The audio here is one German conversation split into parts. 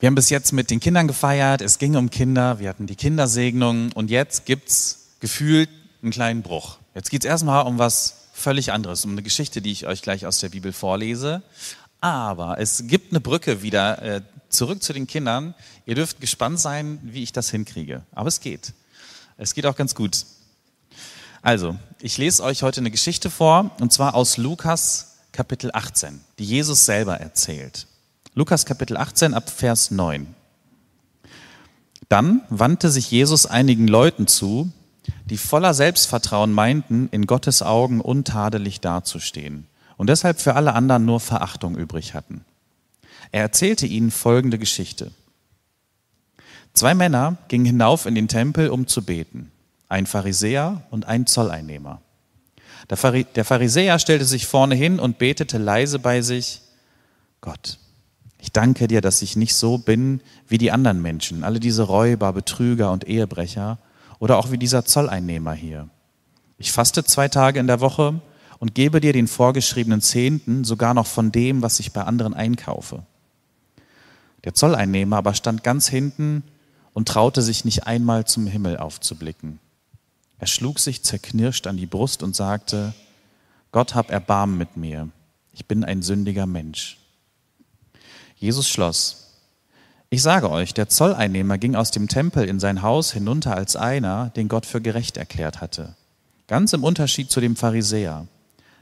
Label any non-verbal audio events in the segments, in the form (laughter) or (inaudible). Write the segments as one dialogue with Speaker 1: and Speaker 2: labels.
Speaker 1: Wir haben bis jetzt mit den Kindern gefeiert, es ging um Kinder, wir hatten die Kindersegnung und jetzt gibt's gefühlt einen kleinen Bruch. Jetzt geht's erstmal um was völlig anderes, um eine Geschichte, die ich euch gleich aus der Bibel vorlese. Aber es gibt eine Brücke wieder äh, zurück zu den Kindern. Ihr dürft gespannt sein, wie ich das hinkriege. Aber es geht. Es geht auch ganz gut. Also, ich lese euch heute eine Geschichte vor, und zwar aus Lukas Kapitel 18, die Jesus selber erzählt. Lukas Kapitel 18 ab Vers 9. Dann wandte sich Jesus einigen Leuten zu, die voller Selbstvertrauen meinten, in Gottes Augen untadelig dazustehen und deshalb für alle anderen nur Verachtung übrig hatten. Er erzählte ihnen folgende Geschichte. Zwei Männer gingen hinauf in den Tempel, um zu beten, ein Pharisäer und ein Zolleinnehmer. Der Pharisäer stellte sich vorne hin und betete leise bei sich, Gott, ich danke dir, dass ich nicht so bin wie die anderen Menschen, alle diese Räuber, Betrüger und Ehebrecher oder auch wie dieser Zolleinnehmer hier. Ich faste zwei Tage in der Woche und gebe dir den vorgeschriebenen Zehnten sogar noch von dem, was ich bei anderen einkaufe. Der Zolleinnehmer aber stand ganz hinten und traute sich nicht einmal zum Himmel aufzublicken. Er schlug sich zerknirscht an die Brust und sagte, Gott hab Erbarmen mit mir, ich bin ein sündiger Mensch. Jesus schloss. Ich sage euch, der Zolleinnehmer ging aus dem Tempel in sein Haus hinunter als einer, den Gott für gerecht erklärt hatte. Ganz im Unterschied zu dem Pharisäer.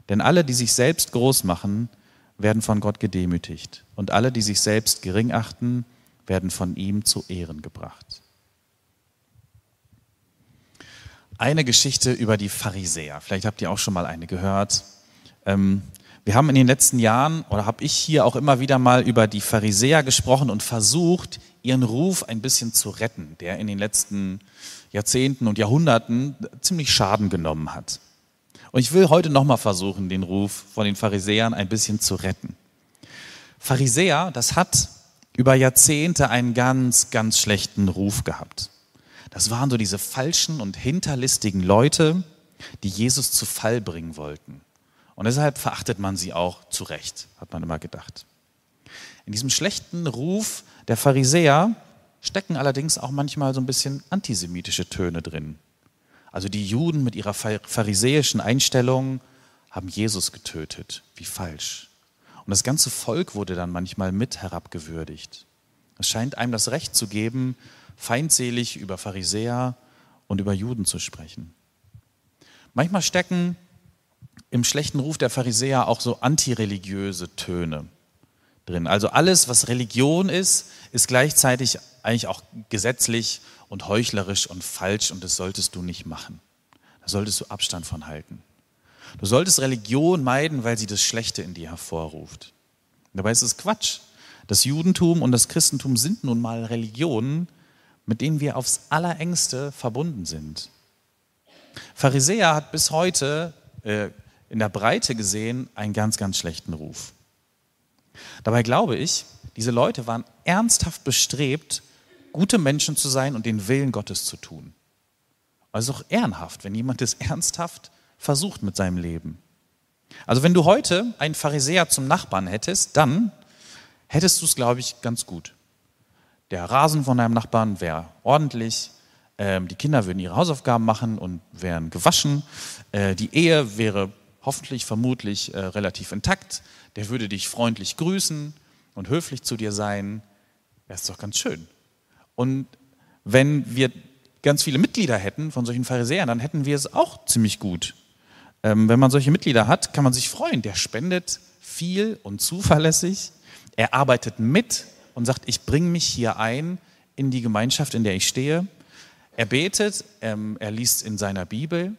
Speaker 1: Denn alle, die sich selbst groß machen, werden von Gott gedemütigt. Und alle, die sich selbst gering achten, werden von ihm zu Ehren gebracht. Eine Geschichte über die Pharisäer. Vielleicht habt ihr auch schon mal eine gehört. Ähm, wir haben in den letzten Jahren oder habe ich hier auch immer wieder mal über die Pharisäer gesprochen und versucht, ihren Ruf ein bisschen zu retten, der in den letzten Jahrzehnten und Jahrhunderten ziemlich Schaden genommen hat. Und ich will heute nochmal versuchen, den Ruf von den Pharisäern ein bisschen zu retten. Pharisäer, das hat über Jahrzehnte einen ganz, ganz schlechten Ruf gehabt. Das waren so diese falschen und hinterlistigen Leute, die Jesus zu Fall bringen wollten. Und deshalb verachtet man sie auch zu Recht, hat man immer gedacht. In diesem schlechten Ruf der Pharisäer stecken allerdings auch manchmal so ein bisschen antisemitische Töne drin. Also die Juden mit ihrer pharisäischen Einstellung haben Jesus getötet. Wie falsch. Und das ganze Volk wurde dann manchmal mit herabgewürdigt. Es scheint einem das Recht zu geben, feindselig über Pharisäer und über Juden zu sprechen. Manchmal stecken im schlechten Ruf der Pharisäer auch so antireligiöse Töne drin. Also alles, was Religion ist, ist gleichzeitig eigentlich auch gesetzlich und heuchlerisch und falsch und das solltest du nicht machen. Da solltest du Abstand von halten. Du solltest Religion meiden, weil sie das Schlechte in dir hervorruft. Dabei ist es Quatsch. Das Judentum und das Christentum sind nun mal Religionen, mit denen wir aufs allerengste verbunden sind. Pharisäer hat bis heute äh, in der Breite gesehen einen ganz, ganz schlechten Ruf. Dabei glaube ich, diese Leute waren ernsthaft bestrebt, gute Menschen zu sein und den Willen Gottes zu tun. Also auch ehrenhaft, wenn jemand es ernsthaft versucht mit seinem Leben. Also wenn du heute einen Pharisäer zum Nachbarn hättest, dann hättest du es, glaube ich, ganz gut. Der Rasen von deinem Nachbarn wäre ordentlich, ähm, die Kinder würden ihre Hausaufgaben machen und wären gewaschen, äh, die Ehe wäre hoffentlich, vermutlich äh, relativ intakt. Der würde dich freundlich grüßen und höflich zu dir sein. Das ist doch ganz schön. Und wenn wir ganz viele Mitglieder hätten von solchen Pharisäern, dann hätten wir es auch ziemlich gut. Ähm, wenn man solche Mitglieder hat, kann man sich freuen. Der spendet viel und zuverlässig. Er arbeitet mit und sagt, ich bringe mich hier ein in die Gemeinschaft, in der ich stehe. Er betet, ähm, er liest in seiner Bibel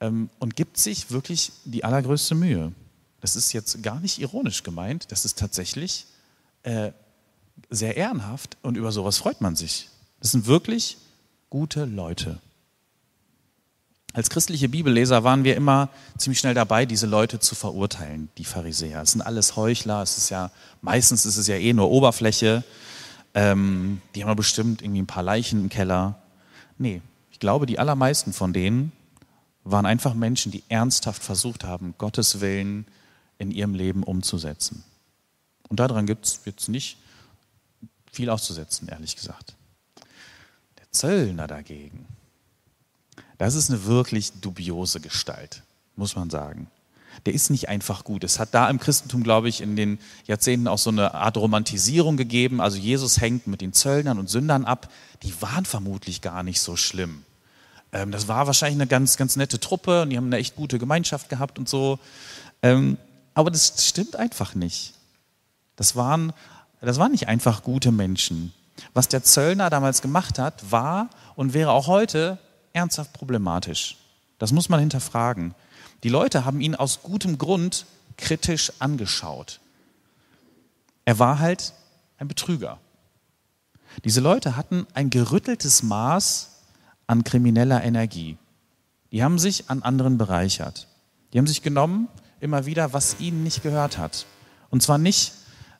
Speaker 1: ähm, und gibt sich wirklich die allergrößte Mühe. Das ist jetzt gar nicht ironisch gemeint, das ist tatsächlich äh, sehr ehrenhaft und über sowas freut man sich. Das sind wirklich gute Leute. Als christliche Bibelleser waren wir immer ziemlich schnell dabei, diese Leute zu verurteilen, die Pharisäer. Es sind alles Heuchler, es ist ja, meistens ist es ja eh nur Oberfläche. Ähm, die haben ja bestimmt irgendwie ein paar Leichen im Keller. Nee, ich glaube, die allermeisten von denen waren einfach Menschen, die ernsthaft versucht haben, Gottes Willen in ihrem Leben umzusetzen. Und daran gibt es jetzt nicht viel auszusetzen, ehrlich gesagt. Der Zöllner dagegen, das ist eine wirklich dubiose Gestalt, muss man sagen. Der ist nicht einfach gut. Es hat da im Christentum, glaube ich, in den Jahrzehnten auch so eine Art Romantisierung gegeben. Also Jesus hängt mit den Zöllnern und Sündern ab. Die waren vermutlich gar nicht so schlimm. Ähm, das war wahrscheinlich eine ganz, ganz nette Truppe und die haben eine echt gute Gemeinschaft gehabt und so. Ähm, aber das stimmt einfach nicht. Das waren, das waren nicht einfach gute Menschen. Was der Zöllner damals gemacht hat, war und wäre auch heute ernsthaft problematisch. Das muss man hinterfragen. Die Leute haben ihn aus gutem Grund kritisch angeschaut. Er war halt ein Betrüger. Diese Leute hatten ein gerütteltes Maß an krimineller Energie. Die haben sich an anderen bereichert. Die haben sich genommen, immer wieder, was ihnen nicht gehört hat. Und zwar nicht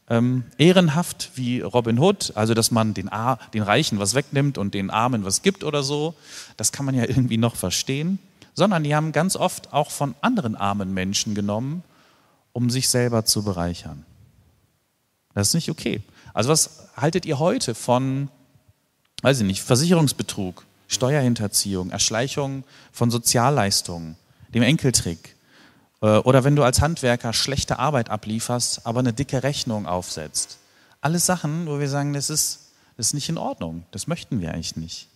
Speaker 1: ähm, ehrenhaft wie Robin Hood, also dass man den, den Reichen was wegnimmt und den Armen was gibt oder so. Das kann man ja irgendwie noch verstehen. Sondern die haben ganz oft auch von anderen armen Menschen genommen, um sich selber zu bereichern. Das ist nicht okay. Also was haltet ihr heute von, weiß ich nicht, Versicherungsbetrug, Steuerhinterziehung, Erschleichung von Sozialleistungen, dem Enkeltrick. Äh, oder wenn du als Handwerker schlechte Arbeit ablieferst, aber eine dicke Rechnung aufsetzt. Alles Sachen, wo wir sagen, das ist, das ist nicht in Ordnung. Das möchten wir eigentlich nicht.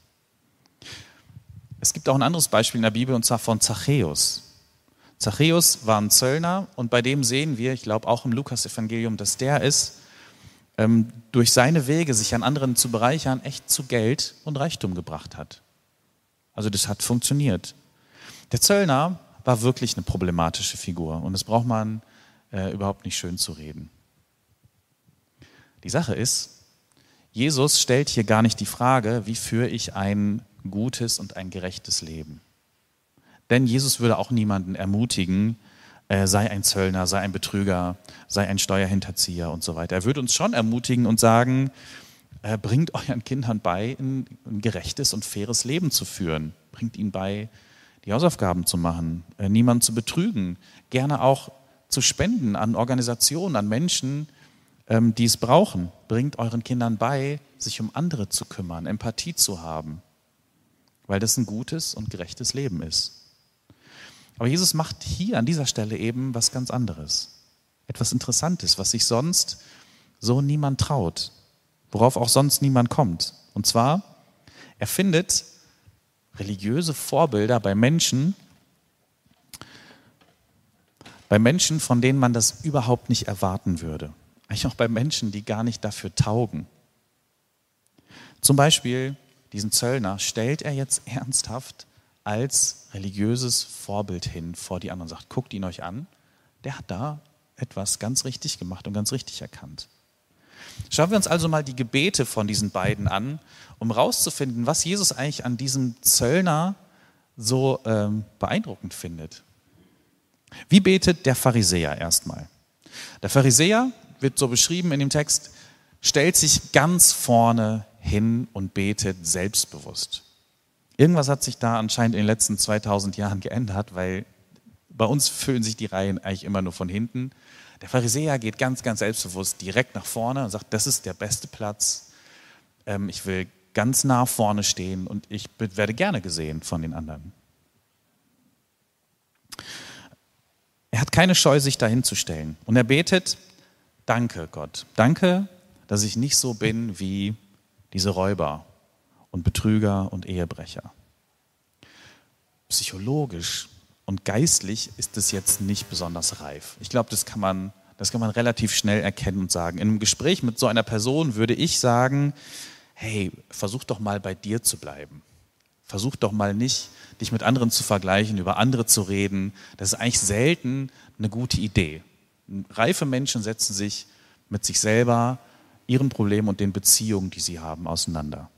Speaker 1: Es gibt auch ein anderes Beispiel in der Bibel und zwar von Zachäus. Zachäus war ein Zöllner und bei dem sehen wir, ich glaube auch im Lukas-Evangelium, dass der ist, ähm, durch seine Wege, sich an anderen zu bereichern, echt zu Geld und Reichtum gebracht hat. Also das hat funktioniert. Der Zöllner war wirklich eine problematische Figur und das braucht man äh, überhaupt nicht schön zu reden. Die Sache ist, Jesus stellt hier gar nicht die Frage, wie führe ich ein gutes und ein gerechtes Leben. Denn Jesus würde auch niemanden ermutigen, äh, sei ein Zöllner, sei ein Betrüger, sei ein Steuerhinterzieher und so weiter. Er würde uns schon ermutigen und sagen, äh, bringt euren Kindern bei, ein, ein, gerechtes und faires Leben zu führen. Bringt ihnen bei, die Hausaufgaben zu machen, äh, niemanden zu betrügen, gerne auch zu spenden an Organisationen, an Menschen, ähm, die es brauchen. Bringt euren Kindern bei, sich um andere zu kümmern, Empathie zu haben, weil das ein gutes und gerechtes Leben ist. Aber Jesus macht hier an dieser Stelle eben was ganz anderes. Etwas Interessantes, was sich sonst so niemand traut, worauf auch sonst niemand kommt. Und zwar, er findet religiöse Vorbilder bei Menschen, bei Menschen, von denen man das überhaupt nicht erwarten würde. Eigentlich auch bei Menschen, die gar nicht dafür taugen. Zum Beispiel diesen Zöllner stellt er jetzt (laughs) ernsthaft als religiöses Vorbild hin vor die anderen und sagt, guckt ihn euch an, der hat da etwas ganz richtig gemacht und ganz richtig erkannt. Schauen wir uns also mal die Gebete von diesen beiden an, um herauszufinden, was Jesus eigentlich an diesem Zöllner so ähm, beeindruckend findet. Wie betet der Pharisäer erstmal? Der Pharisäer wird so beschrieben in dem Text, stellt sich ganz vorne hin und betet selbstbewusst. Irgendwas hat sich da anscheinend in den letzten 2000 Jahren geändert, weil bei uns füllen sich die Reihen eigentlich immer nur von hinten. Der Pharisäer geht ganz, ganz selbstbewusst direkt nach vorne und sagt, das ist der beste Platz. Ähm, ich will ganz nah vorne stehen und ich werde gerne gesehen von den anderen. Er hat keine Scheu, sich dahin zu stellen. Und er betet, danke Gott, danke, dass ich nicht so bin wie diese Räuber und Betrüger und Ehebrecher. Psychologisch und geistlich ist es jetzt nicht besonders reif. Ich glaube, das kann man, das kann man relativ schnell erkennen und sagen. In einem Gespräch mit so einer Person würde ich sagen, hey, versuch doch mal bei dir zu bleiben. Versuch doch mal nicht, dich mit anderen zu vergleichen, über andere zu reden. Das ist eigentlich selten eine gute Idee. Reife Menschen setzen sich mit sich selber, ihren Problemen und den Beziehungen, die sie haben, auseinander.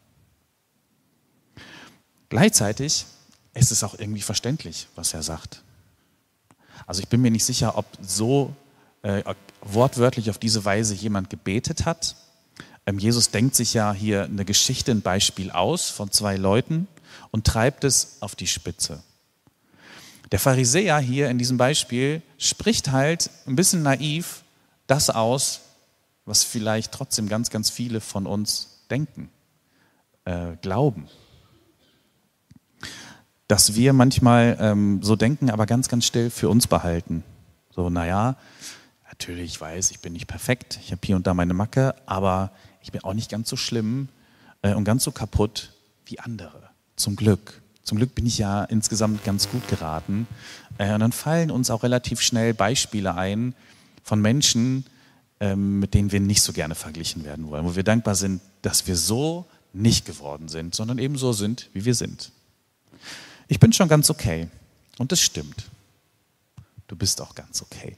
Speaker 1: Gleichzeitig ist es auch irgendwie verständlich, was er sagt. Also ich bin mir nicht sicher, ob so äh, wortwörtlich auf diese Weise jemand gebetet hat. Ähm, Jesus denkt sich ja hier eine Geschichte, ein Beispiel aus von zwei Leuten und treibt es auf die Spitze. Der Pharisäer hier in diesem Beispiel spricht halt ein bisschen naiv das aus, was vielleicht trotzdem ganz, ganz viele von uns denken, äh, glauben. Dass wir manchmal ähm, so denken, aber ganz, ganz still für uns behalten. So, naja, natürlich, ich weiß, ich bin nicht perfekt, ich habe hier und da meine Macke, aber ich bin auch nicht ganz so schlimm äh, und ganz so kaputt wie andere. Zum Glück. Zum Glück bin ich ja insgesamt ganz gut geraten. Äh, und dann fallen uns auch relativ schnell Beispiele ein von Menschen, ähm, mit denen wir nicht so gerne verglichen werden wollen, wo wir dankbar sind, dass wir so nicht geworden sind, sondern eben so sind, wie wir sind. Ich bin schon ganz okay. Und das stimmt. Du bist auch ganz okay.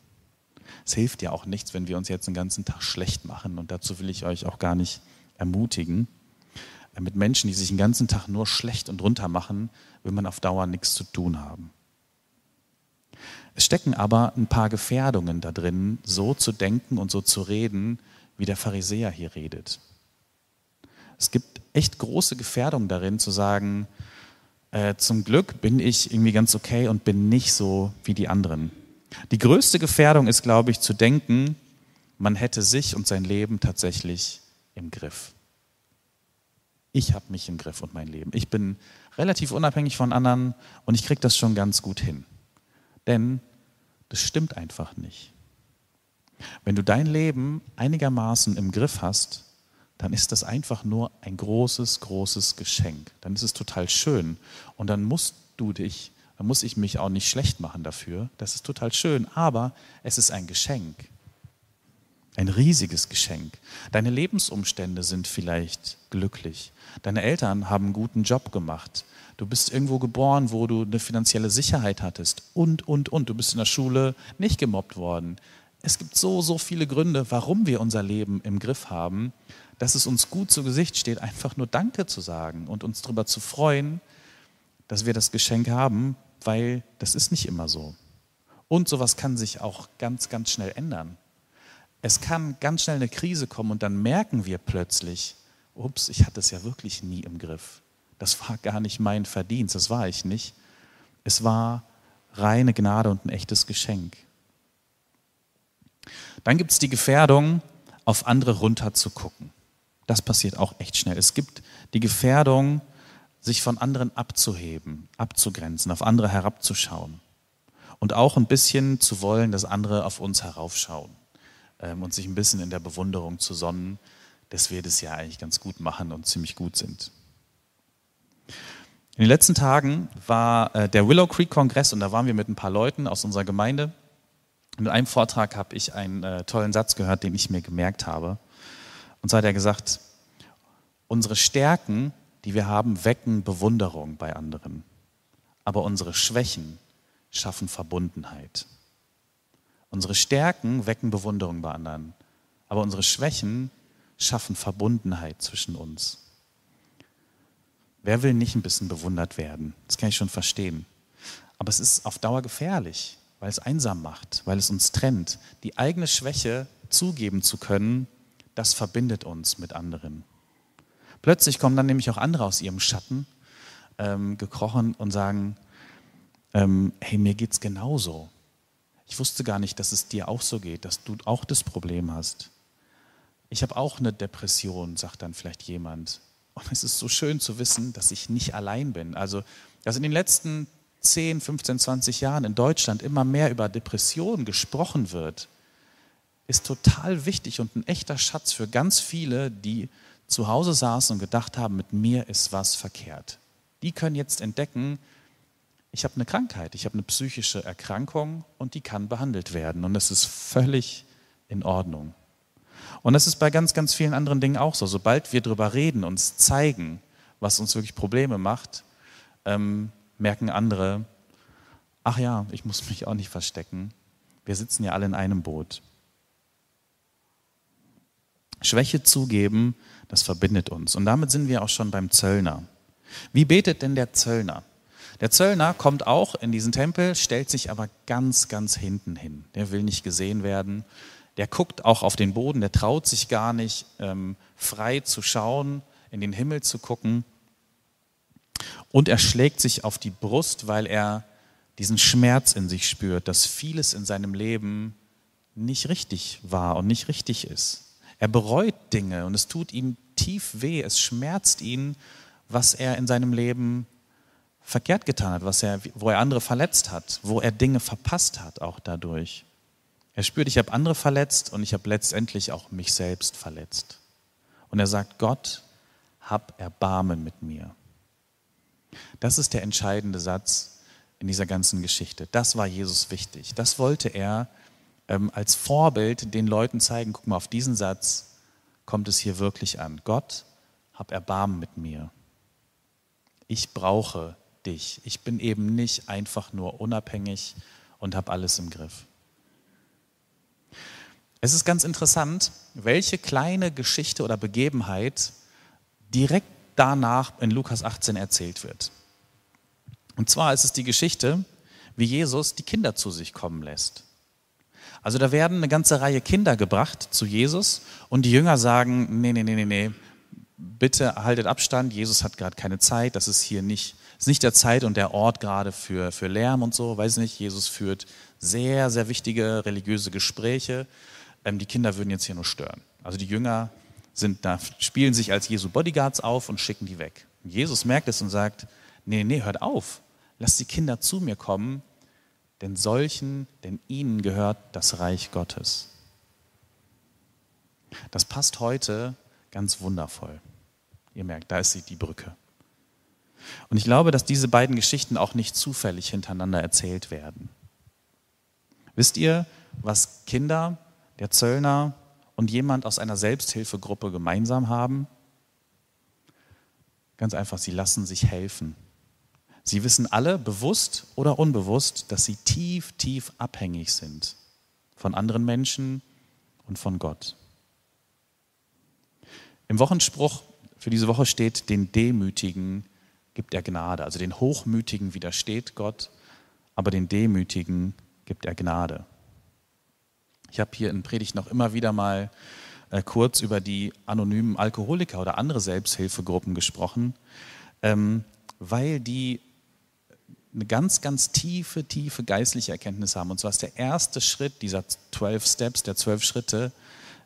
Speaker 1: Es hilft ja auch nichts, wenn wir uns jetzt den ganzen Tag schlecht machen. Und dazu will ich euch auch gar nicht ermutigen. Äh, mit Menschen, die sich den ganzen Tag nur schlecht und runter machen, will man auf Dauer nichts zu tun haben. Es stecken aber ein paar Gefährdungen da drin, so zu denken und so zu reden, wie der Pharisäer hier redet. Es gibt echt große Gefährdungen darin, zu sagen, äh, zum Glück bin ich irgendwie ganz okay und bin nicht so wie die anderen. Die größte Gefährdung ist, glaube ich, zu denken, man hätte sich und sein Leben tatsächlich im Griff. Ich habe mich im Griff und mein Leben. Ich bin relativ unabhängig von anderen und ich kriege das schon ganz gut hin. Denn das stimmt einfach nicht. Wenn du dein Leben einigermaßen im Griff hast, dann ist das einfach nur ein großes, großes Geschenk. Dann ist es total schön. Und dann musst du dich, dann muss ich mich auch nicht schlecht machen dafür. Das ist total schön, aber es ist ein Geschenk. Ein riesiges Geschenk. Deine Lebensumstände sind vielleicht glücklich. Deine Eltern haben einen guten Job gemacht. Du bist irgendwo geboren, wo du eine finanzielle Sicherheit hattest. Und, und, und. Du bist in der Schule nicht gemobbt worden. Es gibt so, so viele Gründe, warum wir unser Leben im Griff haben, dass es uns gut zu Gesicht steht, einfach nur Danke zu sagen und uns darüber zu freuen, dass wir das Geschenk haben, weil das ist nicht immer so. Und sowas kann sich auch ganz, ganz schnell ändern. Es kann ganz schnell eine Krise kommen und dann merken wir plötzlich, ups, ich hatte es ja wirklich nie im Griff. Das war gar nicht mein Verdienst, das war ich nicht. Es war reine Gnade und ein echtes Geschenk. Dann gibt es die Gefährdung, auf andere runter zu gucken. Das passiert auch echt schnell. Es gibt die Gefährdung, sich von anderen abzuheben, abzugrenzen, auf andere herabzuschauen. Und auch ein bisschen zu wollen, dass andere auf uns heraufschauen ähm, und sich ein bisschen in der Bewunderung zu sonnen, dass wir das ja eigentlich ganz gut machen und ziemlich gut sind. In den letzten Tagen war äh, der Willow Creek Kongress und da waren wir mit ein paar Leuten aus unserer Gemeinde. In einem Vortrag habe ich einen äh, tollen Satz gehört, den ich mir gemerkt habe. Und zwar hat er gesagt, unsere Stärken, die wir haben, wecken Bewunderung bei anderen. Aber unsere Schwächen schaffen Verbundenheit. Unsere Stärken wecken Bewunderung bei anderen. Aber unsere Schwächen schaffen Verbundenheit zwischen uns. Wer will nicht ein bisschen bewundert werden? Das kann ich schon verstehen. Aber es ist auf Dauer gefährlich, weil es einsam macht, weil es uns trennt. Die eigene Schwäche zugeben zu können, das verbindet uns mit anderen. Plötzlich kommen dann nämlich auch andere aus ihrem Schatten ähm, gekrochen und sagen, ähm, hey, mir geht's genauso. Ich wusste gar nicht, dass es dir auch so geht, dass du auch das Problem hast. Ich habe auch eine Depression, sagt dann vielleicht jemand. Und es ist so schön zu wissen, dass ich nicht allein bin. Also, dass in den letzten 10, 15, 20 Jahren in Deutschland immer mehr über Depressionen gesprochen wird, ist total wichtig und ein echter Schatz für ganz viele, die zu Hause saßen und gedacht haben, mit mir ist was verkehrt. Die können jetzt entdecken, ich habe eine Krankheit, ich habe eine psychische Erkrankung und die kann behandelt werden. Und das ist völlig in Ordnung. Und das ist bei ganz, ganz vielen anderen Dingen auch so. Sobald wir darüber reden, uns zeigen, was uns wirklich Probleme macht, ähm, merken andere, ach ja, ich muss mich auch nicht verstecken. Wir sitzen ja alle in einem Boot. Schwäche zugeben, das verbindet uns. Und damit sind wir auch schon beim Zöllner. Wie betet denn der Zöllner? Der Zöllner kommt auch in diesen Tempel, stellt sich aber ganz, ganz hinten hin. Der will nicht gesehen werden der guckt auch auf den Boden, der traut sich gar nicht ähm, frei zu schauen, in den Himmel zu gucken. Und er schlägt sich auf die Brust, weil er diesen Schmerz in sich spürt, dass vieles in seinem Leben nicht richtig war und nicht richtig ist. Er bereut Dinge und es tut ihm tief weh, es schmerzt ihn, was er in seinem Leben verkehrt getan hat, was er, wo er andere verletzt hat, wo er Dinge verpasst hat, auch dadurch. Er spürt, ich habe andere verletzt und ich habe letztendlich auch mich selbst verletzt. Und er sagt, Gott, hab Erbarmen mit mir. Das ist der entscheidende Satz in dieser ganzen Geschichte. Das war Jesus wichtig. Das wollte er ähm, als Vorbild den Leuten zeigen. Guck mal, auf diesen Satz kommt es hier wirklich an. Gott, hab Erbarmen mit mir. Ich brauche dich. Ich bin eben nicht einfach nur unabhängig und habe alles im Griff. Es ist ganz interessant, welche kleine Geschichte oder Begebenheit direkt danach in Lukas 18 erzählt wird. Und zwar ist es die Geschichte, wie Jesus die Kinder zu sich kommen lässt. Also da werden eine ganze Reihe Kinder gebracht zu Jesus und die Jünger sagen, nee, nee, nee, nee, nee, bitte haltet Abstand, Jesus hat gerade keine Zeit, das ist hier nicht, ist nicht der Zeit und der Ort gerade für, für Lärm und so, weiß nicht, Jesus führt sehr, sehr wichtige religiöse Gespräche, ähm, die Kinder würden jetzt hier nur stören. Also die Jünger sind da, spielen sich als Jesu Bodyguards auf und schicken die weg. Und Jesus merkt es und sagt, nee, nee, hört auf, lasst die Kinder zu mir kommen, denn solchen, denn ihnen gehört das Reich Gottes. Das passt heute ganz wundervoll. Ihr merkt, da ist sie, die Brücke. Und ich glaube, dass diese beiden Geschichten auch nicht zufällig hintereinander erzählt werden. Wisst ihr, was Kinder, der Zöllner und jemand aus einer Selbsthilfegruppe gemeinsam haben? Ganz einfach, sie lassen sich helfen. Sie wissen alle, bewusst oder unbewusst, dass sie tief, tief abhängig sind von anderen Menschen und von Gott. Im Wochenspruch für diese Woche steht, den Demütigen gibt er Gnade. Also den Hochmütigen widersteht Gott, aber den Demütigen gibt er Gnade. Ich habe hier in Predigt noch immer wieder mal äh, kurz über die anonymen Alkoholiker oder andere Selbsthilfegruppen gesprochen, ähm, weil die eine ganz, ganz tiefe, tiefe geistliche Erkenntnis haben. Und zwar ist der erste Schritt dieser zwölf Steps, der zwölf Schritte,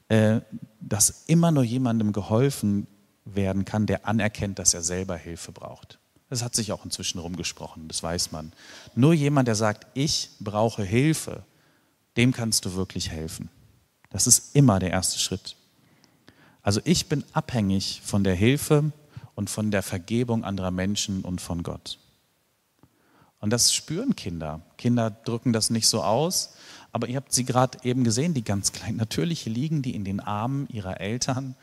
Speaker 1: äh, dass immer nur jemandem geholfen werden kann, der anerkennt, dass er selber Hilfe braucht. Das hat sich auch inzwischen rumgesprochen, das weiß man. Nur jemand, der sagt, ich brauche Hilfe, dem kannst du wirklich helfen. Das ist immer der erste Schritt. Also ich bin abhängig von der Hilfe und von der Vergebung anderer Menschen und von Gott. Und das spüren Kinder. Kinder drücken das nicht so aus, aber ihr habt sie gerade eben gesehen, die ganz kleinen. (laughs) Natürlich liegen die in den Armen ihrer Eltern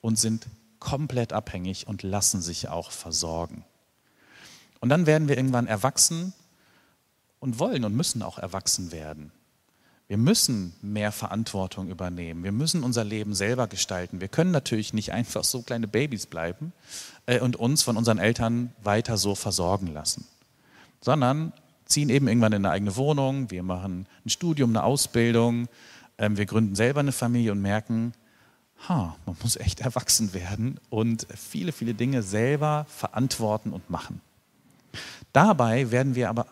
Speaker 1: und sind komplett abhängig und lassen sich auch versorgen. Und dann werden wir irgendwann erwachsen und wollen und müssen auch erwachsen werden. Wir müssen mehr Verantwortung übernehmen. Wir müssen unser Leben selber gestalten. Wir können natürlich nicht (laughs) einfach so kleine Babys bleiben äh, und uns von unseren Eltern weiter so versorgen lassen sondern ziehen eben irgendwann in eine eigene Wohnung, wir machen ein Studium, eine Ausbildung, ähm, wir gründen selber eine Familie und merken, ha, man muss echt erwachsen werden und viele, viele Dinge selber verantworten und machen. Dabei werden wir aber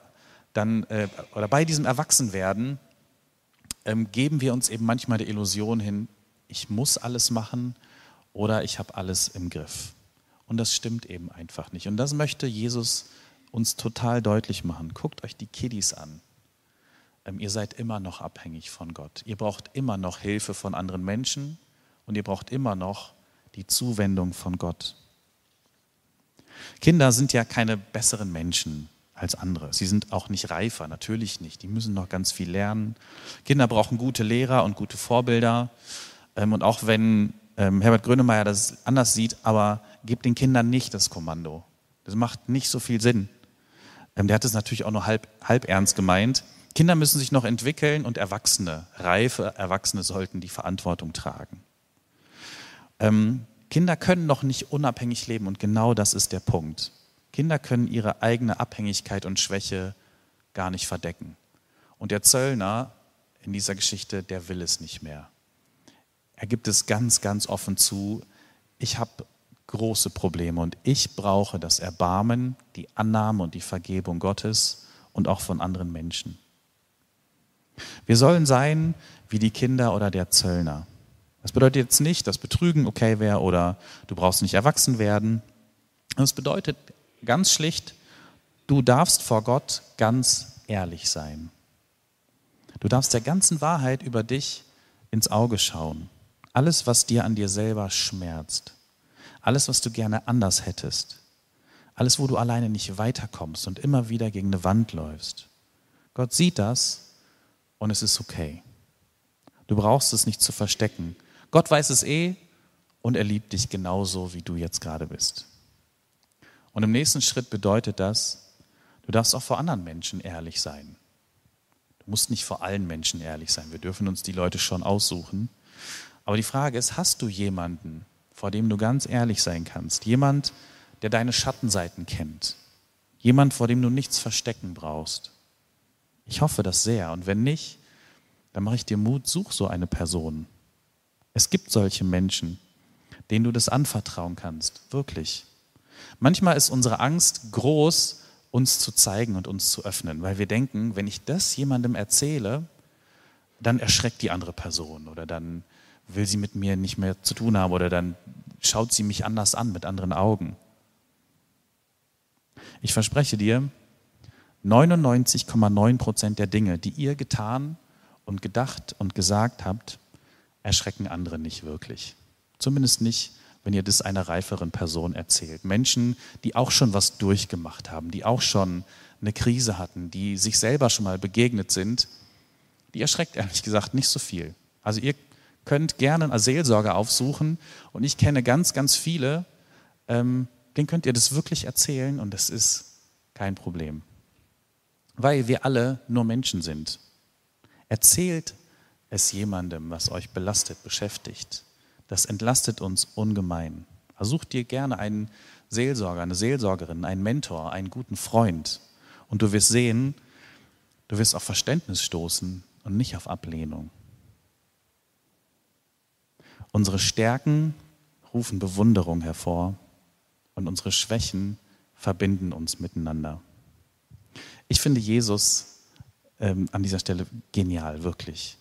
Speaker 1: dann, äh, oder bei diesem Erwachsenwerden, ähm, geben wir uns eben manchmal der Illusion hin, ich muss alles machen oder ich habe alles im Griff. Und das stimmt eben einfach nicht. Und das möchte Jesus uns total deutlich machen. Guckt euch die Kiddies an. Ähm, ihr seid immer noch abhängig von Gott. Ihr braucht immer noch Hilfe von anderen Menschen und ihr braucht immer noch die Zuwendung von Gott. Kinder sind ja keine besseren Menschen als andere. Sie sind auch nicht reifer, natürlich nicht. Die müssen noch ganz viel lernen. Kinder brauchen gute Lehrer und gute Vorbilder. Ähm, und auch wenn ähm, Herbert Grönemeyer das anders sieht, aber gebt den Kindern nicht das Kommando. Das macht nicht so viel Sinn. Ähm, der hat es natürlich auch nur halb, halb ernst gemeint. Kinder müssen sich noch entwickeln und Erwachsene, reife Erwachsene sollten die Verantwortung tragen. Ähm, Kinder können noch nicht unabhängig leben und genau das ist der Punkt. Kinder können ihre eigene Abhängigkeit und Schwäche gar nicht verdecken. Und der Zöllner in dieser Geschichte, der will es nicht mehr. Er gibt es ganz, ganz offen zu. Ich habe große Probleme und ich brauche das Erbarmen, die Annahme und die Vergebung Gottes und auch von anderen Menschen. Wir sollen sein wie die Kinder oder der Zöllner. Das bedeutet jetzt nicht, dass Betrügen okay wäre oder du brauchst nicht erwachsen werden. Das bedeutet ganz schlicht, du darfst vor Gott ganz ehrlich sein. Du darfst der ganzen Wahrheit über dich ins Auge schauen. Alles, was dir an dir selber schmerzt. Alles, was du gerne anders hättest. Alles, wo du alleine nicht weiterkommst und immer wieder gegen eine Wand läufst. Gott sieht das und es ist okay. Du brauchst es nicht zu verstecken. Gott weiß es eh und er liebt dich genauso, wie du jetzt gerade bist. Und im nächsten Schritt bedeutet das, du darfst auch vor anderen Menschen ehrlich sein. Du musst nicht vor allen Menschen ehrlich sein. Wir dürfen uns die Leute schon aussuchen. Aber die Frage ist, hast du jemanden, vor dem du ganz ehrlich sein kannst? Jemand, der deine Schattenseiten kennt? Jemand, vor dem du nichts verstecken brauchst? Ich hoffe das sehr. Und wenn nicht, dann mache ich dir Mut, such so eine Person. Es gibt solche Menschen, denen du das anvertrauen kannst, wirklich. Manchmal ist unsere Angst groß, uns zu zeigen und uns zu öffnen, weil wir denken, wenn ich das jemandem erzähle, dann erschreckt die andere Person oder dann will sie mit mir nicht mehr zu tun haben oder dann schaut sie mich anders an mit anderen Augen. Ich verspreche dir, 99,9 Prozent der Dinge, die ihr getan und gedacht und gesagt habt, erschrecken andere nicht wirklich. Zumindest nicht, wenn ihr das einer reiferen Person erzählt. Menschen, die auch schon was durchgemacht haben, die auch schon eine Krise hatten, die sich selber schon mal begegnet sind, die erschreckt ehrlich gesagt nicht so viel. Also ihr könnt gerne eine Seelsorge aufsuchen und ich kenne ganz, ganz viele, ähm, denen könnt ihr das wirklich erzählen und das ist kein Problem. Weil wir alle nur Menschen sind. Erzählt es jemandem, was euch belastet, beschäftigt. Das entlastet uns ungemein. Such dir gerne einen Seelsorger, eine Seelsorgerin, einen Mentor, einen guten Freund. Und du wirst sehen, du wirst auf Verständnis stoßen und nicht auf Ablehnung. Unsere Stärken rufen Bewunderung hervor und unsere Schwächen verbinden uns miteinander. Ich finde Jesus ähm, an dieser Stelle genial, wirklich.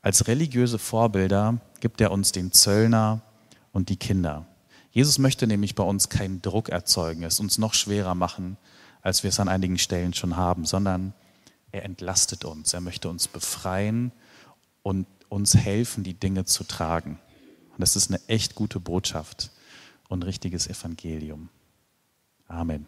Speaker 1: Als religiöse Vorbilder gibt er uns den Zöllner und die Kinder. Jesus möchte nämlich bei uns keinen Druck erzeugen, es uns noch schwerer machen, als wir es an einigen Stellen schon haben, sondern er entlastet uns, er möchte uns befreien und uns helfen, die Dinge zu tragen. Und das ist eine echt gute Botschaft und richtiges Evangelium. Amen.